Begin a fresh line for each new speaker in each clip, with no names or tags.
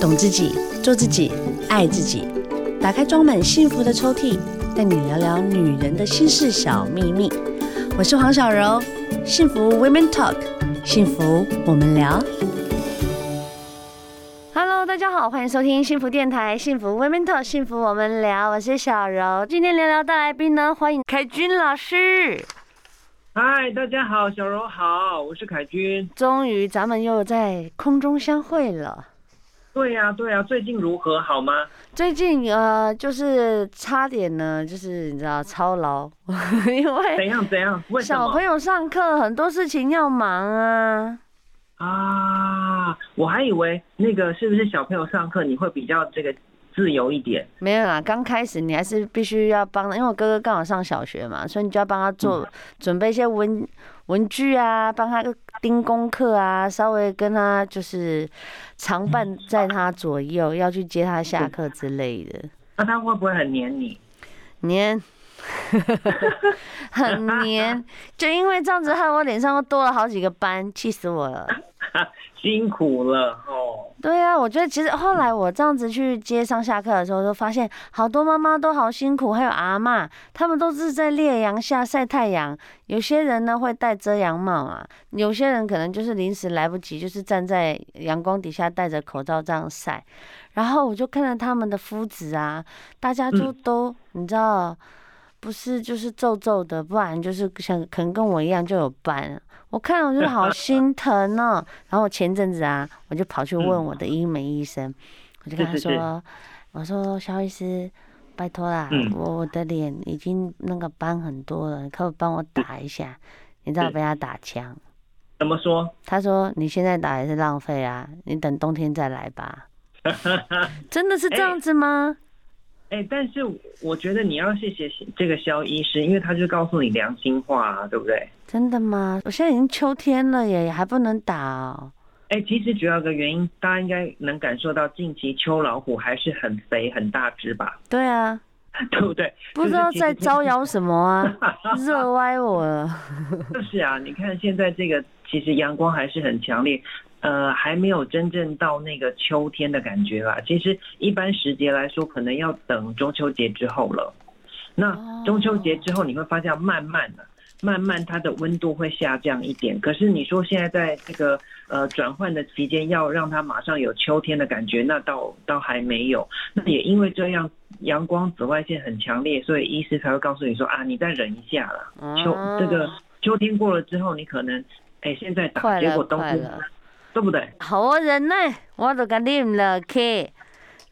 懂自己，做自己，爱自己。打开装满幸福的抽屉，带你聊聊女人的心事小秘密。我是黄小柔，幸福 Women Talk，幸福我们聊。Hello，大家好，欢迎收听幸福电台，幸福 Women Talk，幸福我们聊。我是小柔，今天聊聊大来宾呢，欢迎凯军老师。
嗨，大家好，小柔好，我是凯军。
终于，咱们又在空中相会了。
对呀、啊，对呀、啊，最近如何？好吗？
最近呃，就是差点呢，就是你知道操劳，因为
怎样怎样？为？
小朋友上课很多事情要忙啊。
啊，我还以为那个是不是小朋友上课你会比较这个。自由一点，
没有啦。刚开始你还是必须要帮，因为我哥哥刚好上小学嘛，所以你就要帮他做准备一些文文具啊，帮他盯功课啊，稍微跟他就是常伴在他左右，要去接他下课之类的。
那他会不会很黏你？
黏，很黏，就因为这样子害我脸上又多了好几个斑，气死我了。
辛苦了哦。
对啊，我觉得其实后来我这样子去接上下课的时候，就发现好多妈妈都好辛苦，还有阿妈，他们都是在烈阳下晒太阳。有些人呢会戴遮阳帽啊，有些人可能就是临时来不及，就是站在阳光底下戴着口罩这样晒。然后我就看到他们的肤质啊，大家就都、嗯、你知道，不是就是皱皱的，不然就是像可能跟我一样就有斑。我看了我就好 心疼哦，然后我前阵子啊，我就跑去问我的医美医生，我就跟他说，我说肖医师，拜托啦，我我的脸已经那个斑很多了，你可不可以帮我打一下？你知道被他打枪？
怎么说？
他说你现在打也是浪费啊，你等冬天再来吧。真的是这样子吗？
哎、欸，但是我觉得你要谢谢这个肖医师，因为他就告诉你良心话啊，对不对？
真的吗？我现在已经秋天了耶，还不能打哦。
哎、欸，其实主要的原因，大家应该能感受到，近期秋老虎还是很肥很大只吧？
对啊，
对不对？
不知道在招摇什么啊，热歪我了。
就是啊，你看现在这个，其实阳光还是很强烈。呃，还没有真正到那个秋天的感觉啦。其实一般时节来说，可能要等中秋节之后了。那中秋节之后，你会发现慢慢的、慢慢它的温度会下降一点。可是你说现在在这个呃转换的期间，要让它马上有秋天的感觉，那倒倒还没有。那也因为这样，阳光紫外线很强烈，所以医师才会告诉你说啊，你再忍一下啦。秋这个秋天过了之后，你可能哎现在打，结果冬天。对不对？
好啊，忍耐，我都跟你了，K。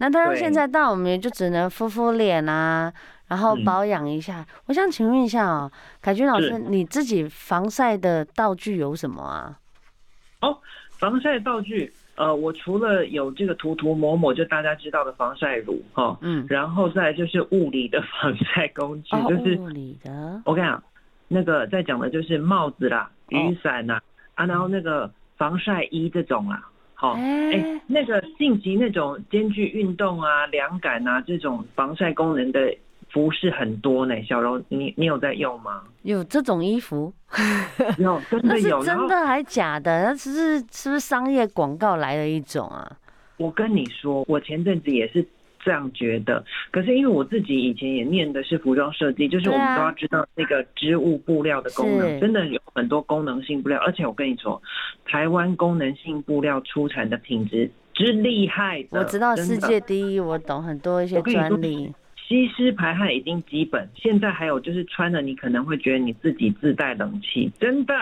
那他现在到我们也就只能敷敷脸啊，然后保养一下。嗯、我想请问一下哦，凯君老师，你自己防晒的道具有什么啊？
哦，防晒道具，呃，我除了有这个涂涂抹抹，就大家知道的防晒乳哈，哦、嗯，然后再就是物理的防晒工具，哦、就是
物理的。
我跟你讲，那个在讲的就是帽子啦、雨伞呐，哦、啊，然后那个。防晒衣这种啊，好，哎，那个近期那种兼具运动啊、凉感啊这种防晒功能的服饰很多呢。小柔，你你有在用吗？
有这种衣服？
有，真的有？
那是真的还假的？那只是是不是商业广告来的一种啊？
我跟你说，我前阵子也是。这样觉得，可是因为我自己以前也念的是服装设计，就是我们都要知道那个织物布料的功能，真的有很多功能性布料，而且我跟你说，台湾功能性布料出产的品质之厉害的，
我知道世界第一，我懂很多一些专利。
吸湿排汗已经基本，现在还有就是穿了你可能会觉得你自己自带冷气，真的。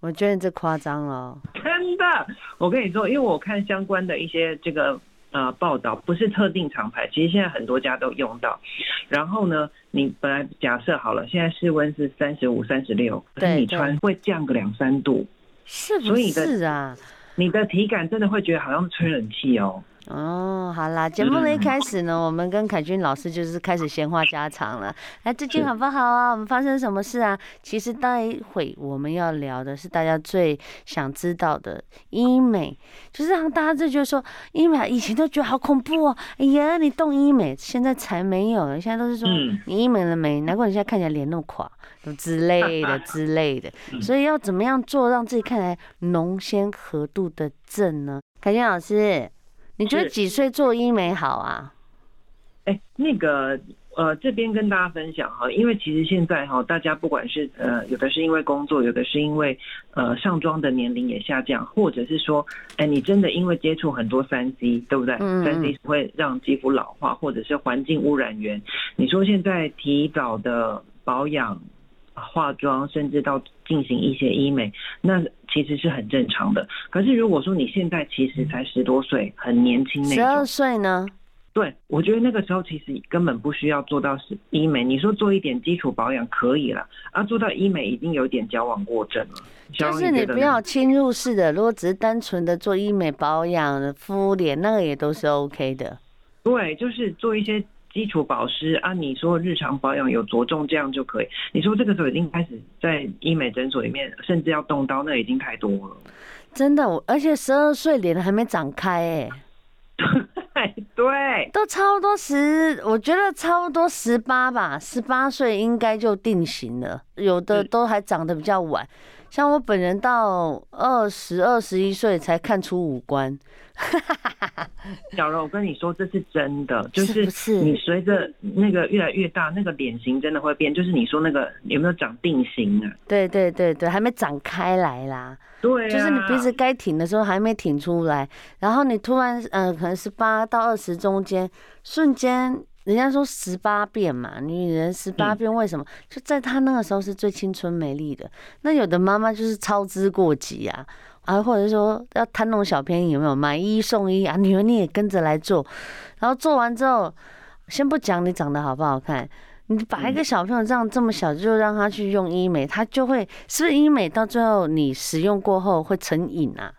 我觉得这夸张了，
真的。我跟你说，因为我看相关的一些这个。呃，报道不是特定厂牌，其实现在很多家都用到。然后呢，你本来假设好了，现在室温是三十五、三十六，可是你穿会降个两三度，
是不是啊？
你的体感真的会觉得好像吹冷气哦。
哦，好啦，节目的一开始呢，我们跟凯军老师就是开始闲话家常了。哎，最近好不好啊？我们发生什么事啊？其实待会我们要聊的是大家最想知道的医美，就是让大家就觉得说医美以前都觉得好恐怖哦。哎呀，你动医美，现在才没有了，现在都是说你医美了没？难怪你现在看起来脸那么垮，之类的之类的。所以要怎么样做让自己看起来浓纤合度的正呢？凯军老师。你觉得几岁做医美好啊？
哎、欸，那个。呃，这边跟大家分享哈，因为其实现在哈，大家不管是呃，有的是因为工作，有的是因为呃上妆的年龄也下降，或者是说，哎，你真的因为接触很多三 C，对不对？三 C 会让肌肤老化，或者是环境污染源。你说现在提早的保养、化妆，甚至到进行一些医美，那其实是很正常的。可是如果说你现在其实才十多岁，很年轻那种，
十二岁呢？
对，我觉得那个时候其实根本不需要做到是医美，你说做一点基础保养可以了，啊，做到医美已经有点矫枉过正了。
就是你不要侵入式的，如果只是单纯的做医美保养、敷脸，那个也都是 OK 的。
对，就是做一些基础保湿啊，你说日常保养有着重这样就可以。你说这个时候已经开始在医美诊所里面，甚至要动刀，那已经太多了。
真的，而且十二岁脸还没长开哎、欸。
对，
都差不多十，我觉得差不多十八吧，十八岁应该就定型了。有的都还长得比较晚，像我本人到二十二十一岁才看出五官。
小柔，我跟你说，这是真的，就是你随着那个越来越大，那个脸型真的会变。就是你说那个有没有长定型啊？
对对对对，还没长开来啦。
对、啊，
就是你鼻子该挺的时候还没挺出来，然后你突然呃，可能十八到二十中间，瞬间人家说十八变嘛，女人十八变，为什么？嗯、就在她那个时候是最青春美丽的。那有的妈妈就是操之过急啊，啊，或者说要贪那种小便宜，有没有买一送一啊？女儿你也跟着来做，然后做完之后，先不讲你长得好不好看。你把一个小朋友这样这么小就让他去用医美，他就会是不是医美到最后你使用过后会成瘾啊？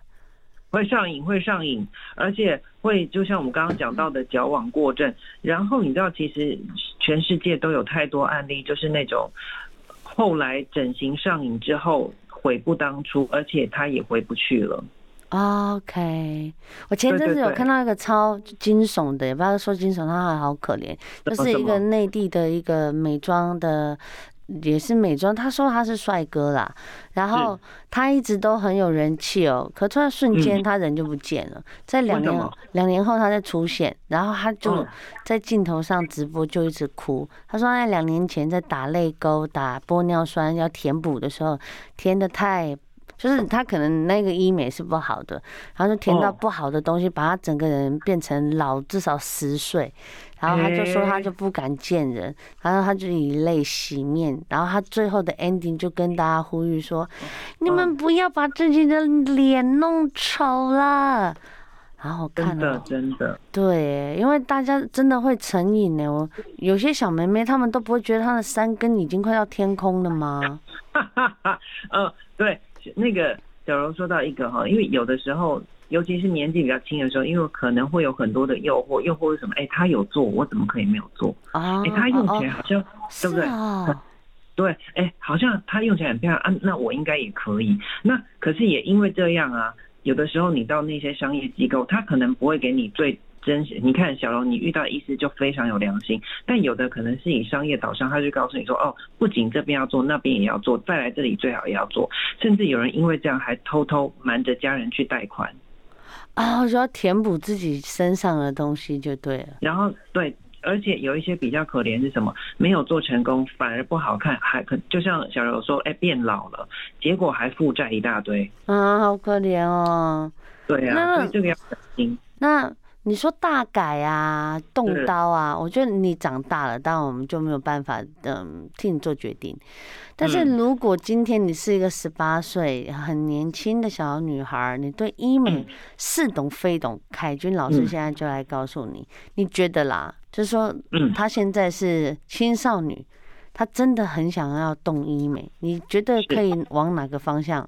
会上瘾，会上瘾，而且会就像我们刚刚讲到的矫枉过正。然后你知道，其实全世界都有太多案例，就是那种后来整形上瘾之后悔不当初，而且他也回不去了。
OK，我前阵子有看到一个超惊悚的，也不知道说惊悚，他还好可怜，就是一个内地的一个美妆的，也是美妆，他说他是帅哥啦，然后他一直都很有人气哦，可突然瞬间他人就不见了，在两年两年后他再出现，然后他就在镜头上直播就一直哭，他说在两年前在打泪沟、打玻尿酸要填补的时候填的太。就是他可能那个医美是不好的，然后就填到不好的东西，把他整个人变成老至少十岁，然后他就说他就不敢见人，然后他就以泪洗面，然后他最后的 ending 就跟大家呼吁说，你们不要把自己的脸弄丑了。然后看了，
真的真的
对，因为大家真的会成瘾呢。我有些小妹妹她们都不会觉得她的三根已经快到天空了吗？
哈哈哈嗯，对。那个小柔说到一个哈，因为有的时候，尤其是年纪比较轻的时候，因为可能会有很多的诱惑，诱惑是什么？哎，他有做，我怎么可以没有做？哎，他用起来好像，对不对？对，哎，好像他用起来很漂亮啊，那我应该也可以。那可是也因为这样啊，有的时候你到那些商业机构，他可能不会给你最。真实，你看小龙，你遇到医师就非常有良心，但有的可能是以商业导向，他就告诉你说，哦，不仅这边要做，那边也要做，再来这里最好也要做，甚至有人因为这样还偷偷瞒着家人去贷款，
啊、哦，就要填补自己身上的东西就对了。
然后对，而且有一些比较可怜是什么？没有做成功，反而不好看，还可就像小柔说，哎，变老了，结果还负债一大堆，
啊，好可怜哦。
对啊，所以这个要小心。
那。你说大改啊，动刀啊，我觉得你长大了，当然我们就没有办法嗯替你做决定。但是如果今天你是一个十八岁很年轻的小女孩，你对医美似懂非懂，凯军老师现在就来告诉你，你觉得啦，就是说，她现在是青少女，她真的很想要动医美，你觉得可以往哪个方向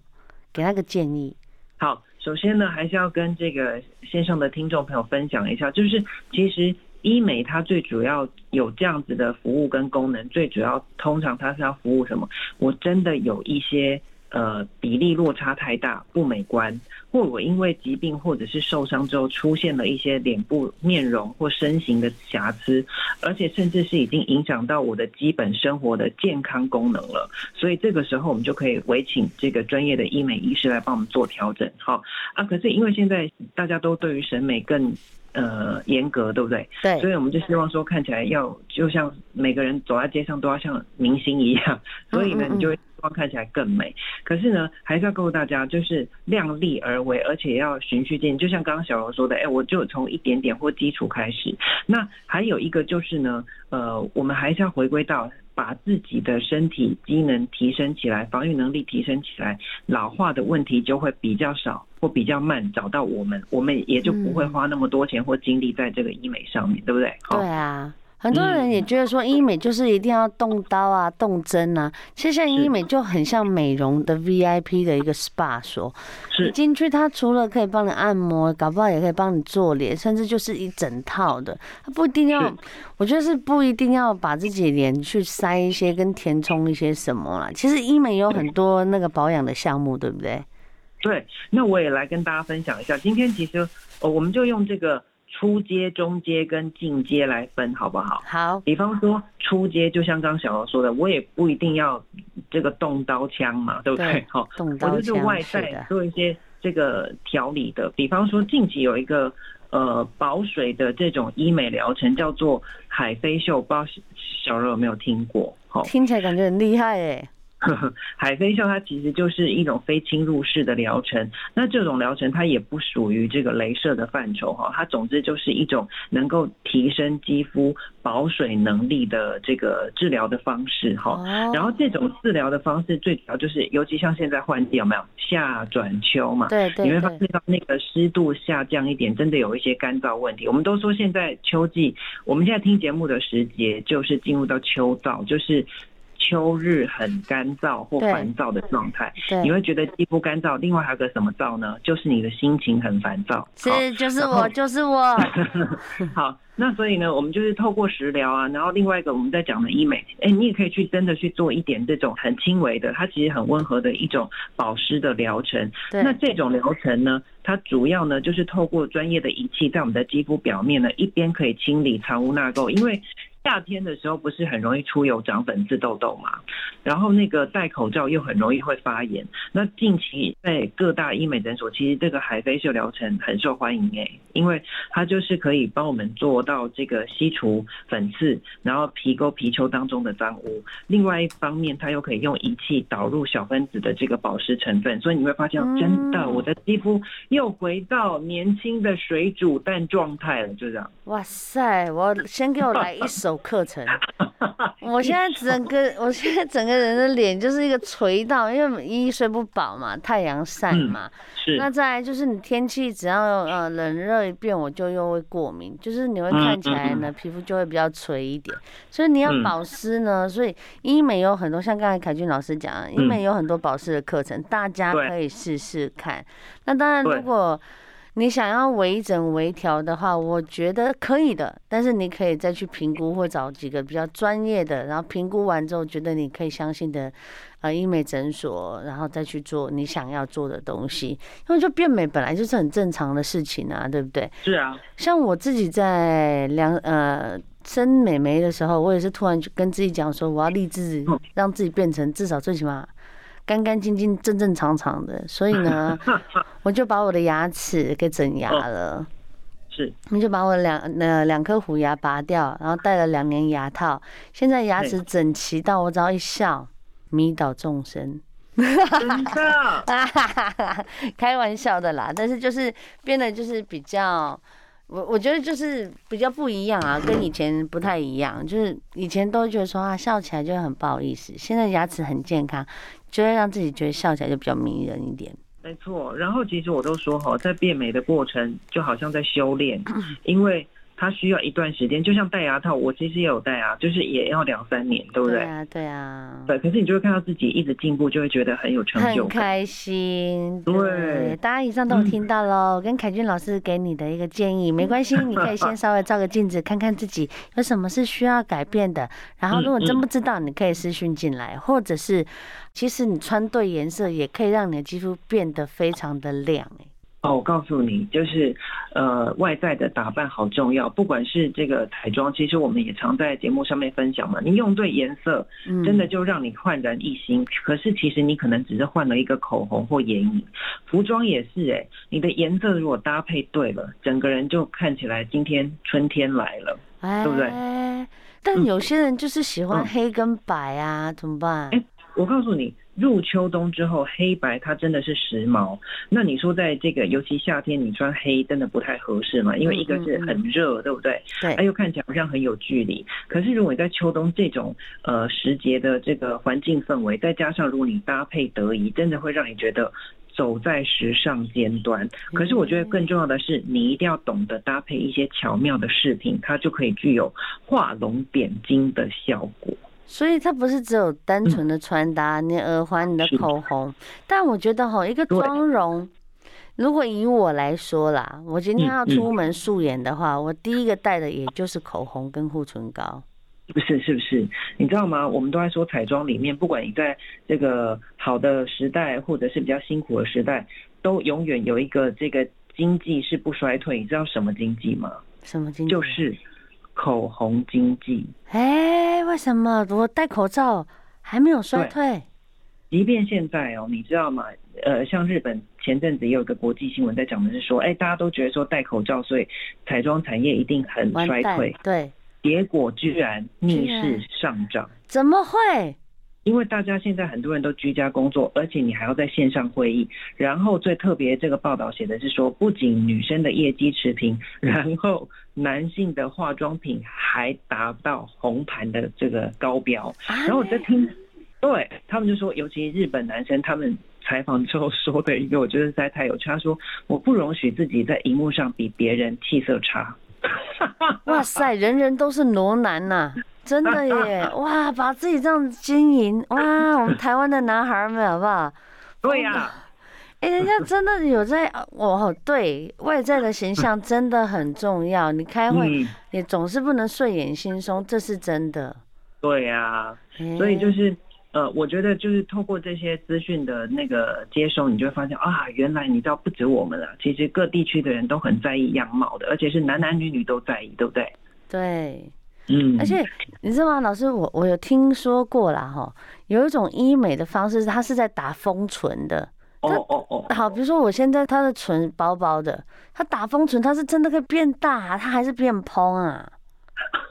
给她个建议？
好。首先呢，还是要跟这个线上的听众朋友分享一下，就是其实医美它最主要有这样子的服务跟功能，最主要通常它是要服务什么？我真的有一些呃比例落差太大不美观，或我因为疾病或者是受伤之后出现了一些脸部面容或身形的瑕疵，而且甚至是已经影响到我的基本生活的健康功能了，所以这个时候我们就可以委请这个专业的医美医师来帮我们做调整。好啊，可是因为现在大家都对于审美更呃，严格对不对？
对，
所以我们就希望说看起来要就像每个人走在街上都要像明星一样，所以呢，你就会希望看起来更美。可是呢，还是要告诉大家，就是量力而为，而且要循序渐进。就像刚刚小柔说的，哎，我就从一点点或基础开始。那还有一个就是呢，呃，我们还是要回归到。把自己的身体机能提升起来，防御能力提升起来，老化的问题就会比较少或比较慢找到我们，我们也就不会花那么多钱或精力在这个医美上面，对不对？
对啊。很多人也觉得说医美就是一定要动刀啊、动针啊，其实像医美就很像美容的 VIP 的一个 SPA 所，你进去它除了可以帮你按摩，搞不好也可以帮你做脸，甚至就是一整套的，它不一定要，我觉得是不一定要把自己脸去塞一些跟填充一些什么啦。其实医美有很多那个保养的项目，对不对？
对，那我也来跟大家分享一下，今天其实呃我们就用这个。初阶、中阶跟进阶来分，好不好？
好。
比方说初阶，就像刚小柔说的，我也不一定要这个动刀枪嘛，对不对？好，
动刀枪。
我就是外在做一些这个调理的。比方说近期有一个呃保水的这种医美疗程，叫做海飞秀，不知道小柔有没有听过？好，
听起来感觉很厉害哎。
海飞秀它其实就是一种非侵入式的疗程，那这种疗程它也不属于这个镭射的范畴哈，它总之就是一种能够提升肌肤保水能力的这个治疗的方式哈。然后这种治疗的方式最主要就是，尤其像现在换季有没有夏转秋嘛？
对对，
你会发现到那个湿度下降一点，真的有一些干燥问题。我们都说现在秋季，我们现在听节目的时节就是进入到秋燥，就是。秋日很干燥或烦躁的状态，你会觉得肌肤干燥。另外还有个什么燥呢？就是你的心情很烦躁。
是，就是我，就是我。
好，那所以呢，我们就是透过食疗啊，然后另外一个我们在讲的医美，哎、欸，你也可以去真的去做一点这种很轻微的，它其实很温和的一种保湿的疗程。那这种疗程呢，它主要呢就是透过专业的仪器在我们的肌肤表面呢，一边可以清理藏污纳垢，因为。夏天的时候不是很容易出油、长粉刺、痘痘嘛？然后那个戴口罩又很容易会发炎。那近期在各大医美诊所，其实这个海飞秀疗程很受欢迎诶，因为它就是可以帮我们做到这个吸除粉刺，然后皮沟皮丘当中的脏污。另外一方面，它又可以用仪器导入小分子的这个保湿成分，所以你会发现，真的我的肌肤又回到年轻的水煮蛋状态了，就这样。
哇塞！我先给我来一首。课程，我现在整个，我现在整个人的脸就是一个垂到，因为一睡不饱嘛，太阳晒嘛。是。那再来就是你天气只要呃冷热一变，我就又会过敏，就是你会看起来呢皮肤就会比较垂一点。所以你要保湿呢，所以医美有很多，像刚才凯俊老师讲，医美有很多保湿的课程，大家可以试试看。那当然如果。你想要微整微调的话，我觉得可以的，但是你可以再去评估或找几个比较专业的，然后评估完之后觉得你可以相信的，呃，医美诊所，然后再去做你想要做的东西。因为就变美本来就是很正常的事情啊，对不对？
是啊。
像我自己在量呃生美眉的时候，我也是突然就跟自己讲说，我要立志让自己变成至少最起码。干干净净、正正常常的，所以呢，我就把我的牙齿给整牙了。
是，
你就把我两呃两颗虎牙拔掉，然后戴了两年牙套，现在牙齿整齐到我只要一笑，迷倒众生。
真的？
开玩笑的啦，但是就是变得就是比较。我我觉得就是比较不一样啊，跟以前不太一样。就是以前都觉得说啊，笑起来就很不好意思，现在牙齿很健康，就会让自己觉得笑起来就比较迷人一点。
没错，然后其实我都说哈，在变美的过程就好像在修炼，因为。它需要一段时间。就像戴牙套，我其实也有戴啊，就是也要两三年，对不对？
对啊，对啊。
对，可是你就会看到自己一直进步，就会觉得很有成就感，
很开心。对，
对
大家以上都有听到喽，嗯、跟凯俊老师给你的一个建议，没关系，你可以先稍微照个镜子，看看自己有什么是需要改变的。然后，如果真不知道，你可以私讯进来，或者是，其实你穿对颜色也可以让你的肌肤变得非常的亮。
哦，我告诉你，就是呃，外在的打扮好重要。不管是这个彩妆，其实我们也常在节目上面分享嘛。你用对颜色，真的就让你焕然一新。嗯、可是其实你可能只是换了一个口红或眼影，服装也是哎、欸。你的颜色如果搭配对了，整个人就看起来今天春天来了，欸、对不对？
但有些人就是喜欢黑跟白啊，嗯、怎么办？
哎、欸，我告诉你。入秋冬之后，黑白它真的是时髦。那你说，在这个尤其夏天，你穿黑真的不太合适嘛？因为一个是很热，对不对？对。它又看起来好像很有距离。可是如果你在秋冬这种呃时节的这个环境氛围，再加上如果你搭配得宜，真的会让你觉得走在时尚尖端。可是我觉得更重要的是，你一定要懂得搭配一些巧妙的饰品，它就可以具有画龙点睛的效果。
所以它不是只有单纯的穿搭，嗯、你耳环、你的口红。但我觉得哈，一个妆容，如果以我来说啦，我今天要出门素颜的话，嗯嗯、我第一个带的也就是口红跟护唇膏。
不是，是不是？你知道吗？我们都在说彩妆里面，不管你在这个好的时代，或者是比较辛苦的时代，都永远有一个这个经济是不衰退。你知道什么经济吗？
什么经济？
就是。口红经济，
哎、欸，为什么我戴口罩还没有衰退？
即便现在哦，你知道吗？呃，像日本前阵子也有一个国际新闻在讲的是说，哎、欸，大家都觉得说戴口罩，所以彩妆产业一定很衰退。
对，
结果居然逆势上涨，
怎么会？
因为大家现在很多人都居家工作，而且你还要在线上会议。然后最特别，这个报道写的是说，不仅女生的业绩持平，然后男性的化妆品还达到红盘的这个高标。然后我在听，对他们就说，尤其日本男生，他们采访之后说的一个，我觉得实在太有趣。他说：“我不容许自己在荧幕上比别人气色差。”
哇塞，人人都是裸男呐、啊！真的耶！哇，把自己这样经营 哇，我们台湾的男孩们好不好？
对呀，
哎，人家真的有在哦，对，外在的形象真的很重要。你开会你总是不能睡眼惺忪，这是真的。
对呀，所以就是呃，我觉得就是透过这些资讯的那个接收，你就会发现啊，原来你知道不止我们了，其实各地区的人都很在意样貌的，而且是男男女女都在意，对不对？
对。
嗯，
而且你知道吗，老师，我我有听说过啦，哈，有一种医美的方式，它是在打丰唇的。哦哦哦。好，比如说我现在它的唇薄薄的，它打丰唇，它是真的可以变大，它还是变蓬啊？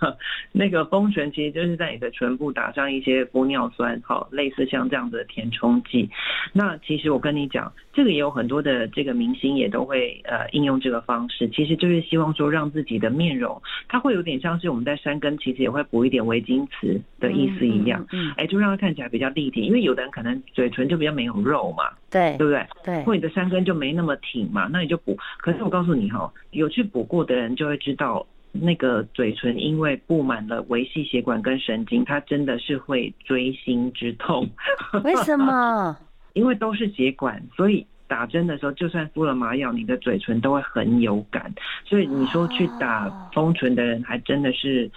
那个丰唇其实就是在你的唇部打上一些玻尿酸，好，类似像这样子的填充剂。那其实我跟你讲，这个也有很多的这个明星也都会呃应用这个方式，其实就是希望说让自己的面容，它会有点像是我们在山根其实也会补一点微晶瓷的意思一样，嗯，哎，就让它看起来比较立体。因为有的人可能嘴唇就比较没有肉嘛，对，对不对？对，或者你的山根就没那么挺嘛，那你就补。可是我告诉你哈，有去补过的人就会知道。那个嘴唇因为布满了维系血管跟神经，它真的是会锥心之痛。
为什么？
因为都是血管，所以打针的时候，就算敷了麻药，你的嘴唇都会很有感。所以你说去打丰唇的人，还真的是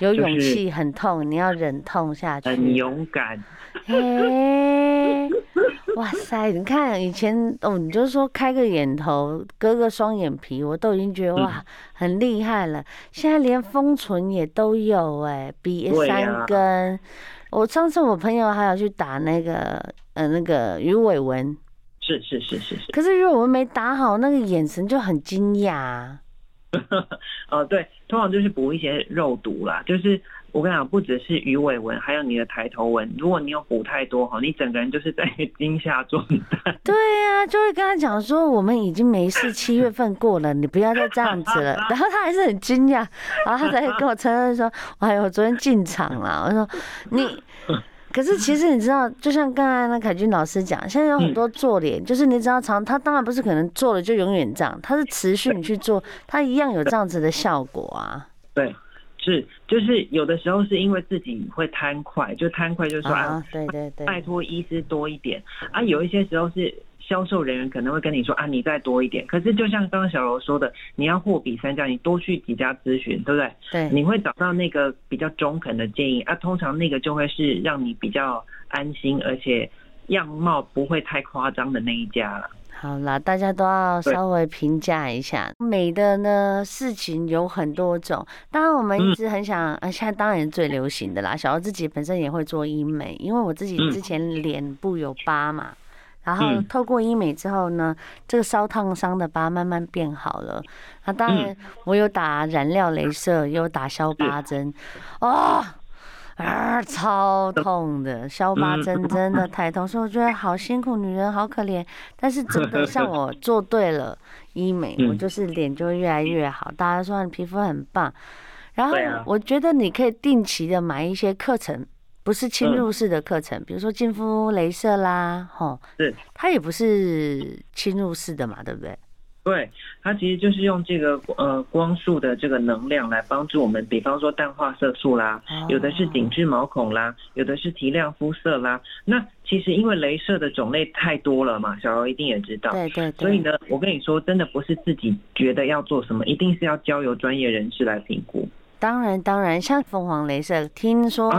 有勇气，很痛，你要忍痛下去，
很勇敢。
嘿。哇塞！你看以前哦，你就是说开个眼头、割个双眼皮，我都已经觉得哇很厉害了。现在连丰唇也都有哎，鼻三根。啊、我上次我朋友还有去打那个呃那个鱼尾纹，
是是是是是。
可是鱼尾纹没打好，那个眼神就很惊讶。
呃，对，通常就是补一些肉毒啦，就是。我跟你讲，不只是鱼尾纹，还有你的抬头纹。如果你有补太多哈，你整个人就是在 惊吓状态。
对呀、啊，就会跟他讲说，我们已经没事，七月份过了，你不要再这样子了。然后他还是很惊讶，然后他才跟我承认说，哎呦，我昨天进场了。我说你可是其实你知道，就像刚才那凯君老师讲，现在有很多做脸，嗯、就是你只要常，他当然不是可能做了就永远这样，他是持续你去做，他一样有这样子的效果啊。
对，是，就是有的时候是因为自己会贪快，就贪快就说啊，对对对，拜托医师多一点啊，有一些时候是。销售人员可能会跟你说啊，你再多一点。可是就像刚刚小柔说的，你要货比三家，你多去几家咨询，对不对？
对，
你会找到那个比较中肯的建议啊。通常那个就会是让你比较安心，而且样貌不会太夸张的那一家了。
好啦，大家都要稍微评价一下美的呢，事情有很多种。当然，我们一直很想，呃，现在当然最流行的啦。小柔自己本身也会做医美，因为我自己之前脸部有疤嘛。然后透过医美之后呢，嗯、这个烧烫伤的疤慢慢变好了。那当然，我有打染料镭射，有打消疤针。哦，啊，超痛的，消疤针真的太痛，所以我觉得好辛苦，女人好可怜。但是真的，像我做对了医美，我就是脸就会越来越好。大家说你皮肤很棒，然后我觉得你可以定期的买一些课程。不是侵入式的课程，嗯、比如说净肤镭射啦，吼，是，它也不是侵入式的嘛，对不对？
对，它其实就是用这个呃光束的这个能量来帮助我们，比方说淡化色素啦，哦、有的是紧致毛孔啦，有的是提亮肤色啦。那其实因为镭射的种类太多了嘛，小柔一定也知道，
对对对。
所以呢，我跟你说，真的不是自己觉得要做什么，一定是要交由专业人士来评估。
当然，当然，像凤凰镭射，听说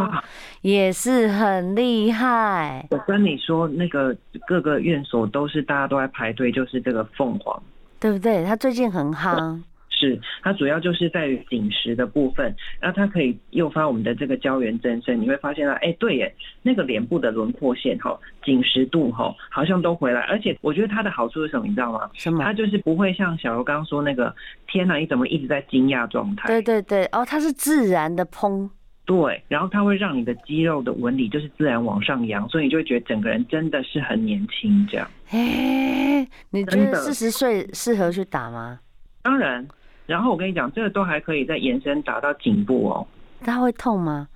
也是很厉害。啊，我
跟你说，那个各个院所都是大家都在排队，就是这个凤凰，
对不对？它最近很夯。
是，它主要就是在于紧实的部分，那它可以诱发我们的这个胶原增生，你会发现啊，哎、欸，对耶，那个脸部的轮廓线哈，紧实度哈，好像都回来，而且我觉得它的好处是什么，你知道吗？
什么？
它就是不会像小柔刚刚说那个，天哪，你怎么一直在惊讶状态？
对对对，哦，它是自然的嘭，
对，然后它会让你的肌肉的纹理就是自然往上扬，所以你就会觉得整个人真的是很年轻这样。
哎，你觉得四十岁适合去打吗？
当然。然后我跟你讲，这个都还可以再延伸打到颈部哦。
它会痛吗？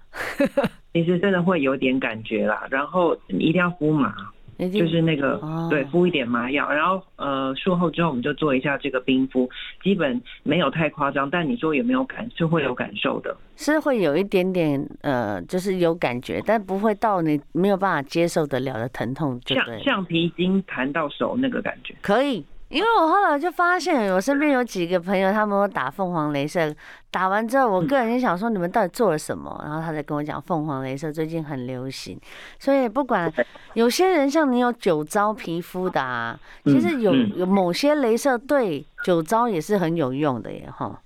其实真的会有点感觉啦。然后你一定要敷麻，就是那个、哦、对，敷一点麻药。然后呃，术后之后我们就做一下这个冰敷，基本没有太夸张，但你说有没有感，是会有感受的。
是会有一点点呃，就是有感觉，但不会到你没有办法接受得了的疼痛，
像橡皮筋弹到手那个感觉。
可以。因为我后来就发现，我身边有几个朋友，他们打凤凰镭射，打完之后，我个人就想说，你们到底做了什么？然后他才跟我讲，凤凰镭射最近很流行，所以不管有些人像你有酒糟皮肤的啊，其实有有某些镭射对酒糟也是很有用的耶，哈。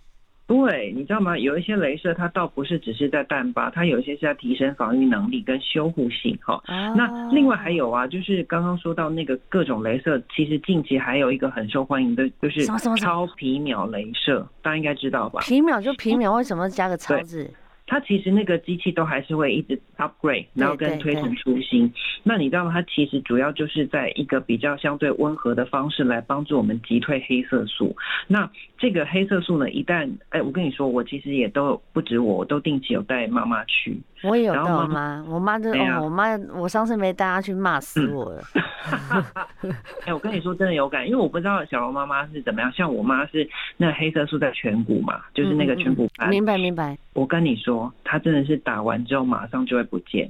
对，你知道吗？有一些镭射，它倒不是只是在淡疤，它有一些是在提升防御能力跟修护性哈。哦、那另外还有啊，就是刚刚说到那个各种镭射，其实近期还有一个很受欢迎的，就是超皮秒镭射，大家应该知道吧？
皮秒就皮秒，为什么加个超字？
它其实那个机器都还是会一直 upgrade，然后跟推陈出新。那你知道吗？它其实主要就是在一个比较相对温和的方式来帮助我们击退黑色素。那这个黑色素呢，一旦哎，我跟你说，我其实也都不止我，我都定期有带妈妈去。
我也有带我妈，我妈就、啊、哦，我妈我上次没带她去，骂死我了。
哎，我跟你说真的有感，因为我不知道小柔妈妈是怎么样，像我妈是那黑色素在颧骨嘛，就是那个颧骨斑。
明白明白。
我跟你说，她真的是打完之后马上就会不见，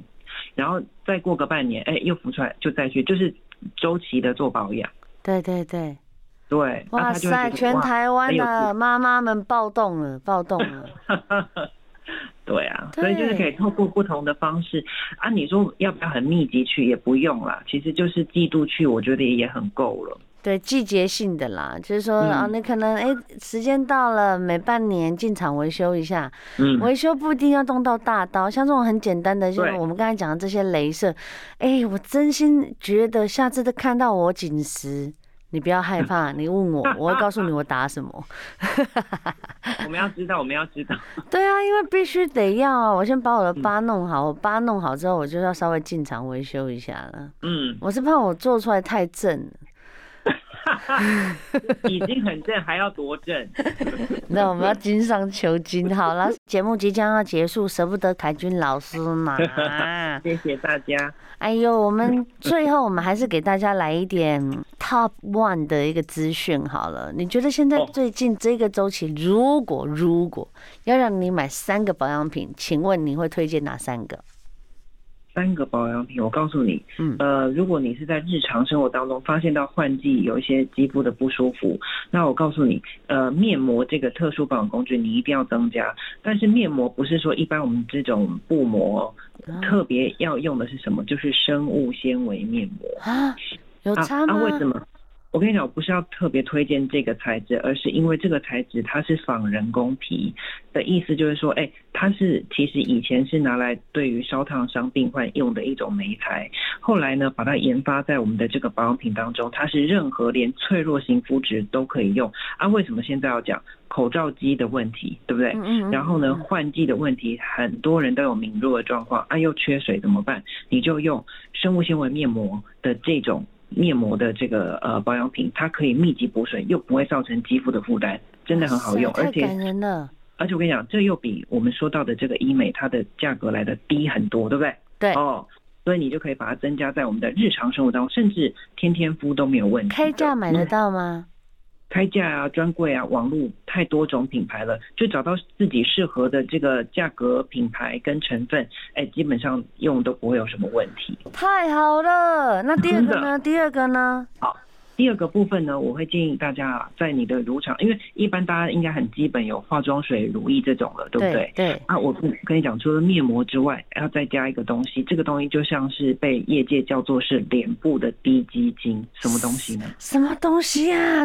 然后再过个半年，哎，又浮出来就再去，就是周期的做保养。
对对对。
对。
哇塞，全台湾的妈妈们暴动了，暴动了。
对啊，所以就是可以透过不同的方式啊。你说要不要很密集去？也不用啦，其实就是季度去，我觉得也很够了。
对，季节性的啦，就是说啊，你可能哎，时间到了，每半年进场维修一下。嗯，维修不一定要动到大刀，像这种很简单的，就是我们刚才讲的这些镭射。哎，我真心觉得下次都看到我紧实。你不要害 怕，你问我，我会告诉你我打什么。
我们要知道，我们要知道。
对啊，因为必须得要啊！我先把我的疤弄好，我疤弄好之后，我就要稍微进场维修一下了。嗯，我是怕我做出来太正了。
已经很正，还要多正？
那我们要经上求精。好了，节目即将要结束，舍不得凯军老师嘛？
谢谢大家。
哎呦，我们最后我们还是给大家来一点 top one 的一个资讯好了。你觉得现在最近这个周期，如果如果要让你买三个保养品，请问你会推荐哪三个？
三个保养品，我告诉你，嗯，呃，如果你是在日常生活当中发现到换季有一些肌肤的不舒服，那我告诉你，呃，面膜这个特殊保养工具你一定要增加。但是面膜不是说一般我们这种布膜，特别要用的是什么？就是生物纤维面膜
啊，有差吗？
啊，啊，为什么？我跟你讲，我不是要特别推荐这个材质，而是因为这个材质它是仿人工皮的意思，就是说，哎、欸，它是其实以前是拿来对于烧烫伤病患用的一种媒材，后来呢，把它研发在我们的这个保养品当中，它是任何连脆弱型肤质都可以用。啊，为什么现在要讲口罩机的问题，对不对？然后呢，换季的问题，很多人都有敏弱的状况，啊，又缺水怎么办？你就用生物纤维面膜的这种。面膜的这个呃保养品，它可以密集补水，又不会造成肌肤的负担，真的很好用，而且
太感人了。
而且我跟你讲，这又比我们说到的这个医美它的价格来的低很多，对不对？
对。
哦，所以你就可以把它增加在我们的日常生活当中，甚至天天敷都没有问题。
开价买得到吗？嗯
开价啊，专柜啊，网络太多种品牌了，就找到自己适合的这个价格、品牌跟成分，哎，基本上用都不会有什么问题。
太好了，那第二个呢？第二个呢？
好。第二个部分呢，我会建议大家在你的乳厂，因为一般大家应该很基本有化妆水、乳液这种了，对不对？
对。
啊，我跟你讲，除了面膜之外，要再加一个东西，这个东西就像是被业界叫做是脸部的低基精，什么东西呢？
什么东西啊？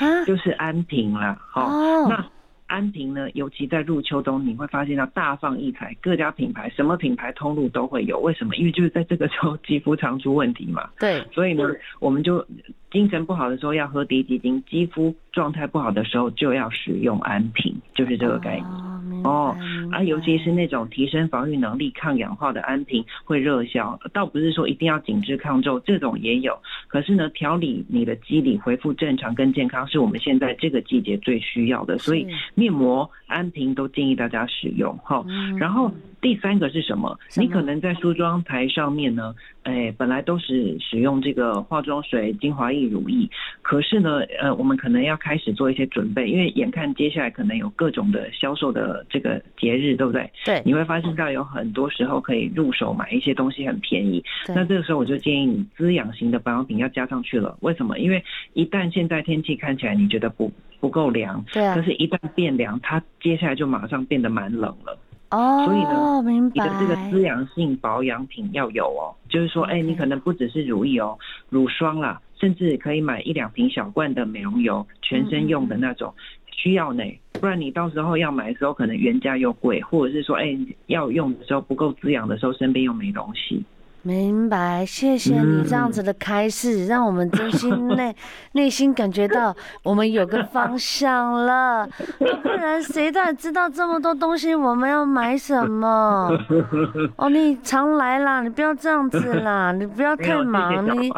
啊，就是安瓶啦。好，哦，那。安瓶呢，尤其在入秋冬，你会发现到大放异彩，各家品牌什么品牌通路都会有。为什么？因为就是在这个时候肌肤常出问题嘛。
对，
所以呢，我们就。精神不好的时候要喝低基精，肌肤状态不好的时候就要使用安瓶，就是这个概念哦。啊，尤其是那种提升防御能力、抗氧化的安瓶会热销，倒不是说一定要紧致抗皱，这种也有。可是呢，调理你的肌理恢复正常跟健康，是我们现在这个季节最需要的。所以面膜、安瓶都建议大家使用哈。然后第三个是什么？你可能在梳妆台上面呢，哎，本来都是使用这个化妆水、精华液。乳液，可是呢，呃，我们可能要开始做一些准备，因为眼看接下来可能有各种的销售的这个节日，对不对？
对，
你会发现到有很多时候可以入手买一些东西很便宜。那这个时候我就建议你滋养型的保养品要加上去了。为什么？因为一旦现在天气看起来你觉得不不够凉，
对啊，
可是一旦变凉，它接下来就马上变得蛮冷了。
哦，
所以呢，
明白。
你的这个滋养性保养品要有哦，就是说，哎，你可能不只是乳液哦，乳霜啦。甚至可以买一两瓶小罐的美容油，全身用的那种，需要呢，不然你到时候要买的时候可能原价又贵，或者是说，哎，要用的时候不够滋养的时候，身边又没东西。
明白，谢谢你这样子的开示，嗯、让我们真心内 内心感觉到我们有个方向了。不然谁在知道这么多东西我们要买什么？哦，你常来啦，你不要这样子啦，你不要太忙，你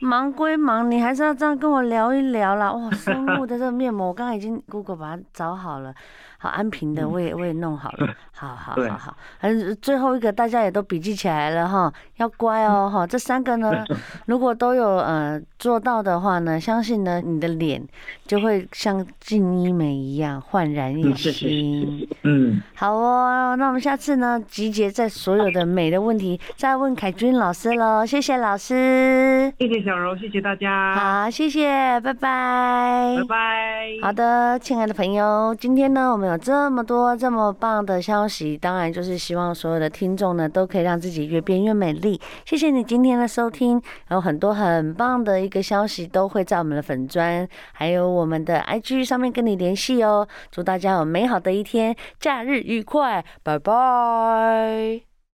忙归忙，你还是要这样跟我聊一聊啦。哇，生物的这个面膜，我刚刚已经 Google 把它找好了。好，安平的我也我也弄好了，好好好好，嗯，最后一个大家也都笔记起来了哈，要乖哦哈，这三个呢，如果都有呃做到的话呢，相信呢你的脸就会像进医美一样焕然一新。嗯，好哦，那我们下次呢集结在所有的美的问题再问凯君老师喽，谢谢老师，
谢谢小柔，谢谢大家，
好，谢谢，拜拜，
拜拜，
好的，亲爱的朋友，今天呢我们这么多这么棒的消息，当然就是希望所有的听众呢都可以让自己越变越美丽。谢谢你今天的收听，有很多很棒的一个消息都会在我们的粉砖，还有我们的 IG 上面跟你联系哦。祝大家有美好的一天，假日愉快，拜拜。